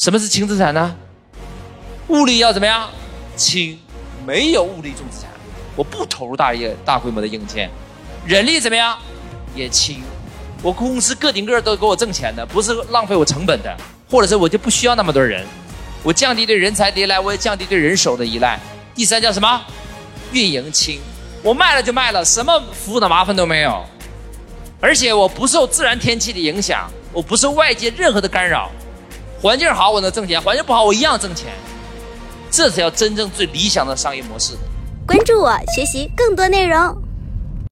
什么是轻资产呢？物力要怎么样？轻，没有物力重资产，我不投入大业大规模的硬件，人力怎么样？也轻，我公司个顶个都给我挣钱的，不是浪费我成本的，或者是我就不需要那么多人，我降低对人才的依赖，我也降低对人手的依赖。第三叫什么？运营轻，我卖了就卖了，什么服务的麻烦都没有，而且我不受自然天气的影响，我不受外界任何的干扰，环境好我能挣钱，环境不好我一样挣钱，这才叫真正最理想的商业模式。关注我，学习更多内容。